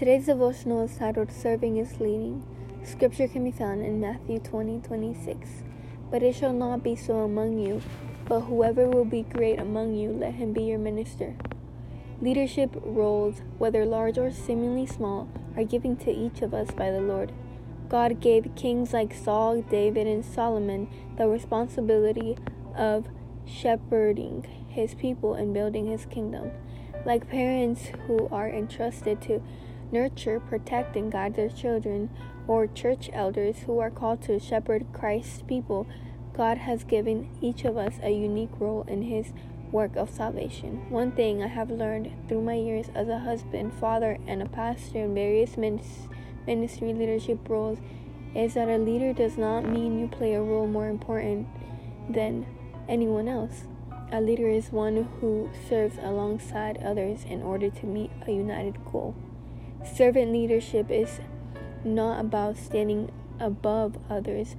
Today's devotional is titled Serving is Leading. Scripture can be found in Matthew 20 26. But it shall not be so among you, but whoever will be great among you, let him be your minister. Leadership roles, whether large or seemingly small, are given to each of us by the Lord. God gave kings like Saul, David, and Solomon the responsibility of shepherding his people and building his kingdom. Like parents who are entrusted to nurture, protect, and guide their children, or church elders who are called to shepherd Christ's people, God has given each of us a unique role in His work of salvation. One thing I have learned through my years as a husband, father, and a pastor in various ministry leadership roles is that a leader does not mean you play a role more important than anyone else. A leader is one who serves alongside others in order to meet a united goal. Servant leadership is not about standing above others,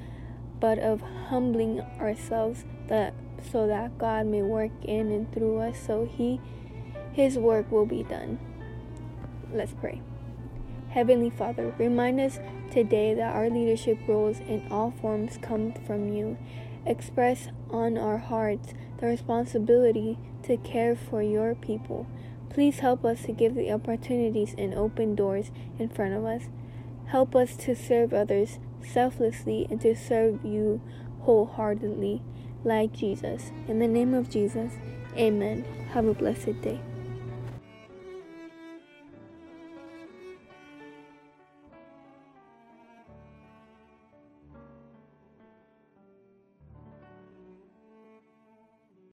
but of humbling ourselves that so that God may work in and through us so he his work will be done. Let's pray. Heavenly Father, remind us today that our leadership roles in all forms come from you. Express on our hearts the responsibility to care for your people. Please help us to give the opportunities and open doors in front of us. Help us to serve others selflessly and to serve you wholeheartedly, like Jesus. In the name of Jesus, amen. Have a blessed day.